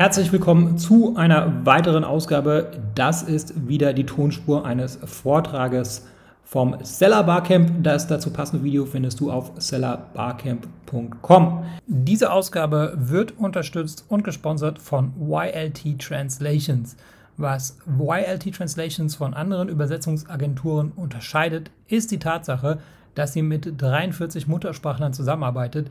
Herzlich willkommen zu einer weiteren Ausgabe. Das ist wieder die Tonspur eines Vortrages vom Seller Barcamp. Das dazu passende Video findest du auf sellerbarcamp.com. Diese Ausgabe wird unterstützt und gesponsert von YLT Translations. Was YLT Translations von anderen Übersetzungsagenturen unterscheidet, ist die Tatsache, dass sie mit 43 Muttersprachlern zusammenarbeitet,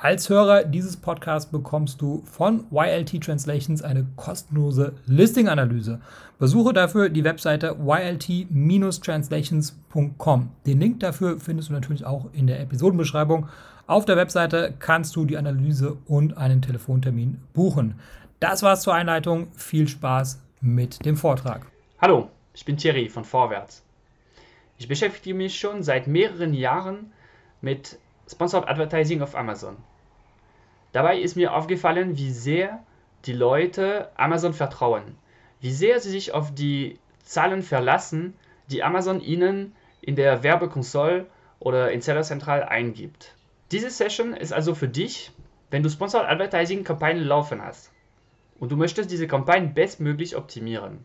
Als Hörer dieses Podcasts bekommst du von YLT Translations eine kostenlose Listing-Analyse. Besuche dafür die Webseite ylt-translations.com. Den Link dafür findest du natürlich auch in der Episodenbeschreibung. Auf der Webseite kannst du die Analyse und einen Telefontermin buchen. Das war's zur Einleitung. Viel Spaß mit dem Vortrag. Hallo, ich bin Thierry von Vorwärts. Ich beschäftige mich schon seit mehreren Jahren mit Sponsored Advertising auf Amazon. Dabei ist mir aufgefallen, wie sehr die Leute Amazon vertrauen, wie sehr sie sich auf die Zahlen verlassen, die Amazon ihnen in der Werbekonsole oder in Seller Central eingibt. Diese Session ist also für dich, wenn du Sponsored Advertising Kampagnen laufen hast und du möchtest diese Kampagnen bestmöglich optimieren.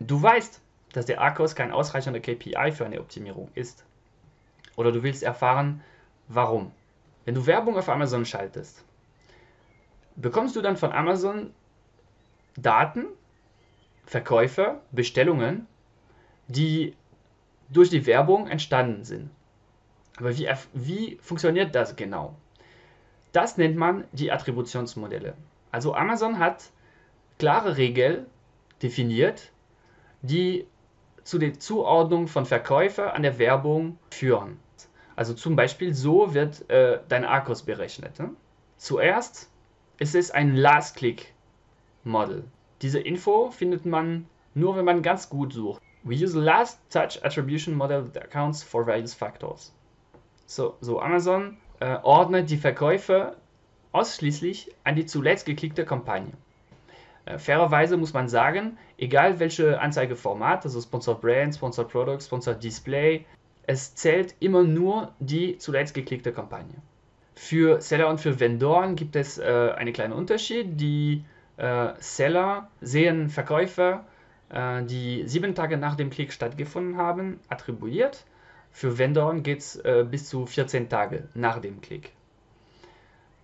Du weißt, dass der ARCOS kein ausreichender KPI für eine Optimierung ist. Oder du willst erfahren, warum. Wenn du Werbung auf Amazon schaltest, bekommst du dann von Amazon Daten, Verkäufe, Bestellungen, die durch die Werbung entstanden sind. Aber wie, wie funktioniert das genau? Das nennt man die Attributionsmodelle. Also Amazon hat klare Regeln definiert, die zu der Zuordnung von Verkäufer an der Werbung führen. Also zum Beispiel so wird äh, dein Akkus berechnet. Ne? Zuerst ist es ein Last-Click-Model. Diese Info findet man nur, wenn man ganz gut sucht. We use a last touch attribution model that accounts for various factors. So, so Amazon äh, ordnet die Verkäufe ausschließlich an die zuletzt geklickte Kampagne. Äh, fairerweise muss man sagen, egal welche Anzeigeformat, also Sponsored Brand, Sponsored Product, Sponsored Display, es zählt immer nur die zuletzt geklickte Kampagne. Für Seller und für Vendoren gibt es äh, einen kleinen Unterschied. Die äh, Seller sehen Verkäufe, äh, die sieben Tage nach dem Klick stattgefunden haben, attribuiert. Für Vendoren geht es äh, bis zu 14 Tage nach dem Klick.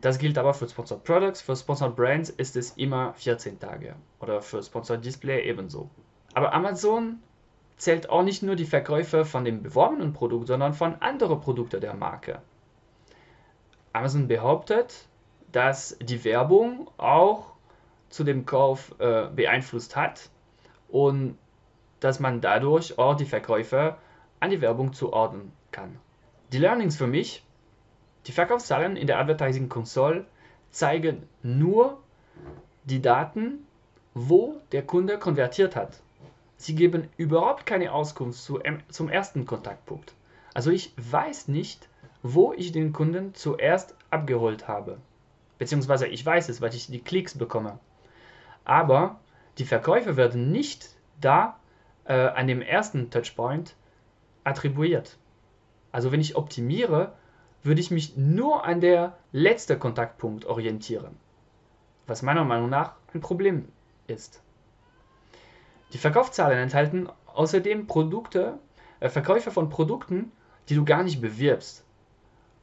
Das gilt aber für Sponsored Products, für Sponsored Brands ist es immer 14 Tage oder für Sponsored Display ebenso. Aber Amazon zählt auch nicht nur die Verkäufe von dem beworbenen Produkt, sondern von anderen Produkten der Marke. Amazon behauptet, dass die Werbung auch zu dem Kauf äh, beeinflusst hat und dass man dadurch auch die Verkäufe an die Werbung zuordnen kann. Die Learnings für mich, die Verkaufszahlen in der Advertising Console zeigen nur die Daten, wo der Kunde konvertiert hat. Sie geben überhaupt keine Auskunft zu, zum ersten Kontaktpunkt. Also ich weiß nicht, wo ich den Kunden zuerst abgeholt habe. Beziehungsweise ich weiß es, weil ich die Klicks bekomme. Aber die Verkäufe werden nicht da äh, an dem ersten Touchpoint attribuiert. Also wenn ich optimiere, würde ich mich nur an der letzten Kontaktpunkt orientieren. Was meiner Meinung nach ein Problem ist. Die Verkaufszahlen enthalten außerdem Produkte, äh, Verkäufe von Produkten, die du gar nicht bewirbst.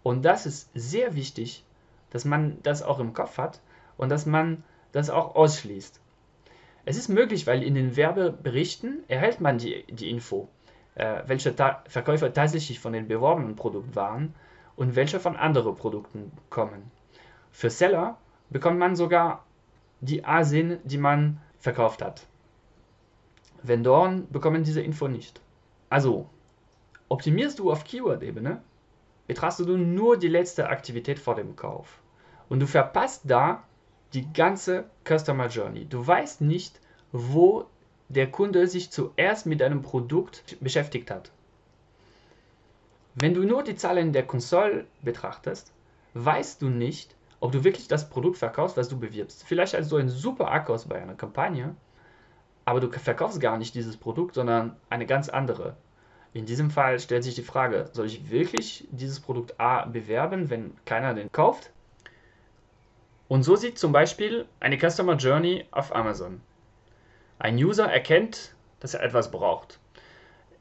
Und das ist sehr wichtig, dass man das auch im Kopf hat und dass man das auch ausschließt. Es ist möglich, weil in den Werbeberichten erhält man die, die Info, äh, welche Ta Verkäufer tatsächlich von den beworbenen Produkten waren und welche von anderen Produkten kommen. Für Seller bekommt man sogar die ASIN, die man verkauft hat. Vendoren bekommen diese Info nicht. Also, optimierst du auf Keyword-Ebene, betrachtest du nur die letzte Aktivität vor dem Kauf. Und du verpasst da die ganze Customer Journey. Du weißt nicht, wo der Kunde sich zuerst mit deinem Produkt beschäftigt hat. Wenn du nur die Zahlen der Konsole betrachtest, weißt du nicht, ob du wirklich das Produkt verkaufst, was du bewirbst. Vielleicht hast du einen super Akkus bei einer Kampagne, aber du verkaufst gar nicht dieses Produkt, sondern eine ganz andere. In diesem Fall stellt sich die Frage, soll ich wirklich dieses Produkt A bewerben, wenn keiner den kauft? Und so sieht zum Beispiel eine Customer Journey auf Amazon. Ein User erkennt, dass er etwas braucht.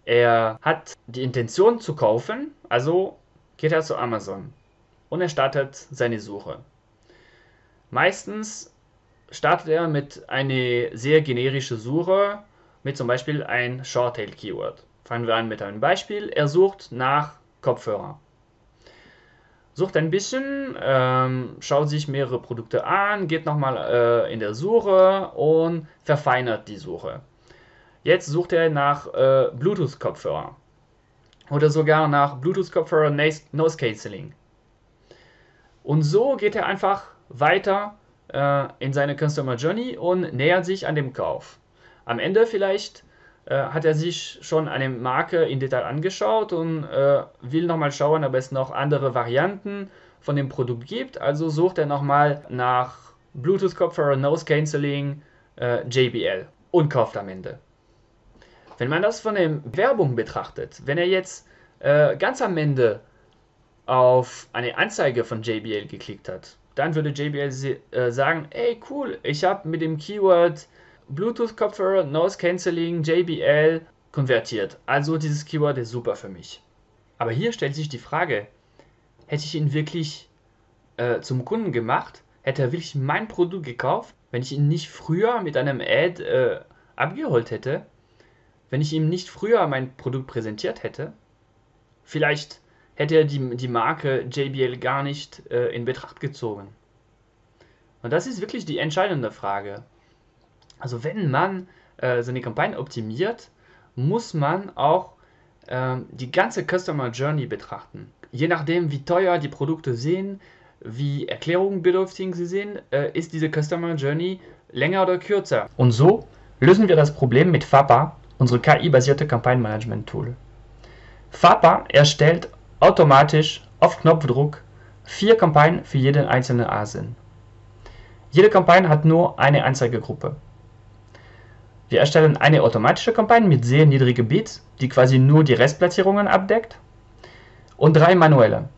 Er hat die Intention zu kaufen, also geht er zu Amazon und er startet seine Suche. Meistens startet er mit einer sehr generischen Suche, mit zum Beispiel ein Short-Tail-Keyword. Fangen wir an mit einem Beispiel. Er sucht nach Kopfhörer. Sucht ein bisschen, ähm, schaut sich mehrere Produkte an, geht nochmal äh, in der Suche und verfeinert die Suche. Jetzt sucht er nach äh, Bluetooth-Kopfhörer oder sogar nach Bluetooth-Kopfhörer Noise Cancelling. Und so geht er einfach weiter in seine Customer Journey und nähert sich an dem Kauf. Am Ende vielleicht äh, hat er sich schon eine Marke in Detail angeschaut und äh, will nochmal schauen, ob es noch andere Varianten von dem Produkt gibt. Also sucht er nochmal nach Bluetooth-Kopfhörer, Nose Cancelling, äh, JBL und kauft am Ende. Wenn man das von der Werbung betrachtet, wenn er jetzt äh, ganz am Ende auf eine Anzeige von JBL geklickt hat, dann würde JBL äh, sagen, ey cool, ich habe mit dem Keyword Bluetooth-Kopfhörer, Noise Cancelling, JBL konvertiert. Also dieses Keyword ist super für mich. Aber hier stellt sich die Frage, hätte ich ihn wirklich äh, zum Kunden gemacht? Hätte er wirklich mein Produkt gekauft, wenn ich ihn nicht früher mit einem Ad äh, abgeholt hätte? Wenn ich ihm nicht früher mein Produkt präsentiert hätte? Vielleicht hätte er die, die Marke JBL gar nicht äh, in Betracht gezogen. Und das ist wirklich die entscheidende Frage. Also wenn man äh, seine Kampagne optimiert, muss man auch äh, die ganze Customer Journey betrachten. Je nachdem, wie teuer die Produkte sind, wie erklärungsbedürftig sie sind, äh, ist diese Customer Journey länger oder kürzer. Und so lösen wir das Problem mit FAPA, unsere KI-basierte Kampagnenmanagement-Tool. FAPA erstellt automatisch auf Knopfdruck vier Kampagnen für jeden einzelnen ASIN. Jede Kampagne hat nur eine Anzeigegruppe. Wir erstellen eine automatische Kampagne mit sehr niedrigen Bits, die quasi nur die Restplatzierungen abdeckt, und drei manuelle.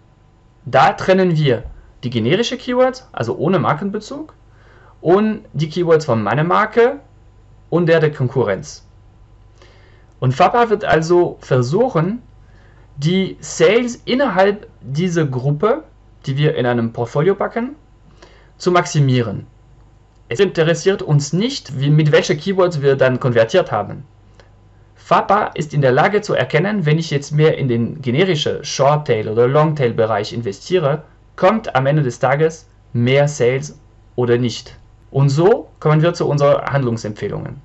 Da trennen wir die generischen Keywords, also ohne Markenbezug, und die Keywords von meiner Marke und der der Konkurrenz. Und Fapa wird also versuchen, die Sales innerhalb dieser Gruppe, die wir in einem Portfolio packen, zu maximieren. Es interessiert uns nicht, wie, mit welchen Keywords wir dann konvertiert haben. FAPA ist in der Lage zu erkennen, wenn ich jetzt mehr in den generischen Short-Tail oder Long-Tail-Bereich investiere, kommt am Ende des Tages mehr Sales oder nicht. Und so kommen wir zu unseren Handlungsempfehlungen.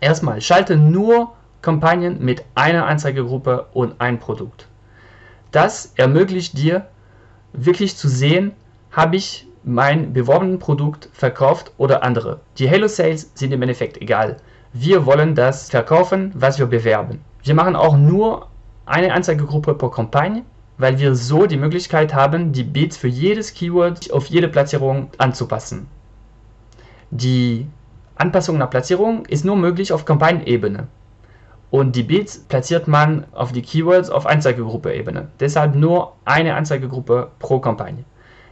Erstmal, schalte nur Kampagnen mit einer Anzeigegruppe und ein Produkt. Das ermöglicht dir wirklich zu sehen, habe ich mein beworbenes Produkt verkauft oder andere. Die Halo Sales sind im Endeffekt egal. Wir wollen das verkaufen, was wir bewerben. Wir machen auch nur eine Anzeigegruppe pro Kampagne, weil wir so die Möglichkeit haben, die Bits für jedes Keyword auf jede Platzierung anzupassen. Die Anpassung nach Platzierung ist nur möglich auf Kampagnenebene und die Bits platziert man auf die Keywords auf Anzeigegruppe-Ebene. Deshalb nur eine Anzeigegruppe pro Kampagne.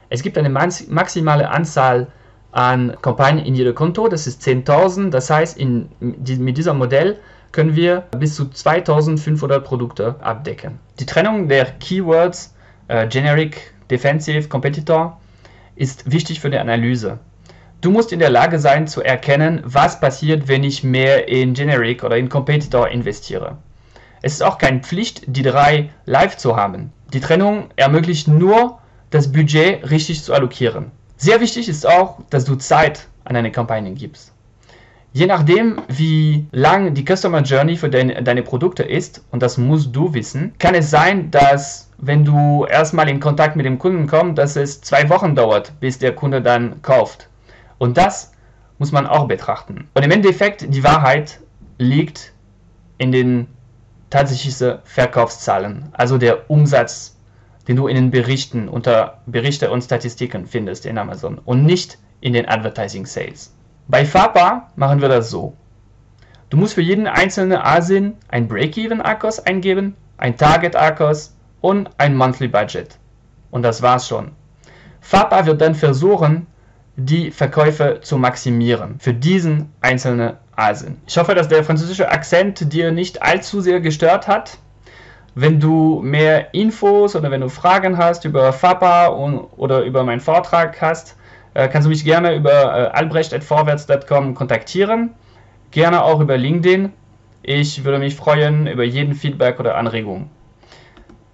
Es gibt eine maximale Anzahl an Kampagnen in jedem Konto, das ist 10.000. Das heißt, in, mit diesem Modell können wir bis zu 2500 Produkte abdecken. Die Trennung der Keywords äh, Generic, Defensive, Competitor ist wichtig für die Analyse. Du musst in der Lage sein zu erkennen, was passiert, wenn ich mehr in Generic oder in Competitor investiere. Es ist auch keine Pflicht, die drei live zu haben. Die Trennung ermöglicht nur, das Budget richtig zu allokieren. Sehr wichtig ist auch, dass du Zeit an eine Kampagne gibst. Je nachdem, wie lang die Customer Journey für dein, deine Produkte ist, und das musst du wissen, kann es sein, dass wenn du erstmal in Kontakt mit dem Kunden kommst, dass es zwei Wochen dauert, bis der Kunde dann kauft. Und das muss man auch betrachten. Und im Endeffekt, die Wahrheit liegt in den tatsächliche Verkaufszahlen, also der Umsatz, den du in den Berichten unter Berichte und Statistiken findest in Amazon und nicht in den Advertising Sales. Bei FAPA machen wir das so. Du musst für jeden einzelnen ASIN ein Break-Even-ACOS eingeben, ein Target-ACOS und ein Monthly Budget. Und das war's schon. FAPA wird dann versuchen, die Verkäufe zu maximieren für diesen einzelnen ASIN. Ich hoffe, dass der französische Akzent dir nicht allzu sehr gestört hat. Wenn du mehr Infos oder wenn du Fragen hast über FAPA und, oder über meinen Vortrag hast, äh, kannst du mich gerne über äh, albrecht.vorwärts.com kontaktieren. Gerne auch über LinkedIn. Ich würde mich freuen über jeden Feedback oder Anregung.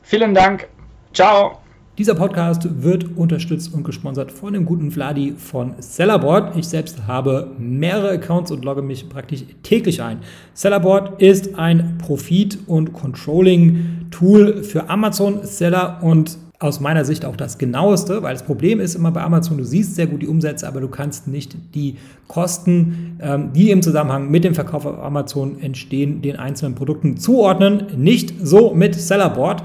Vielen Dank. Ciao. Dieser Podcast wird unterstützt und gesponsert von dem guten Vladi von Sellerboard. Ich selbst habe mehrere Accounts und logge mich praktisch täglich ein. Sellerboard ist ein Profit- und Controlling-Tool für Amazon-Seller und aus meiner Sicht auch das genaueste, weil das Problem ist immer bei Amazon, du siehst sehr gut die Umsätze, aber du kannst nicht die Kosten, ähm, die im Zusammenhang mit dem Verkauf auf Amazon entstehen, den einzelnen Produkten zuordnen. Nicht so mit Sellerboard.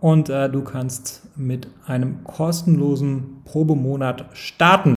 und äh, du kannst mit einem kostenlosen Probemonat starten.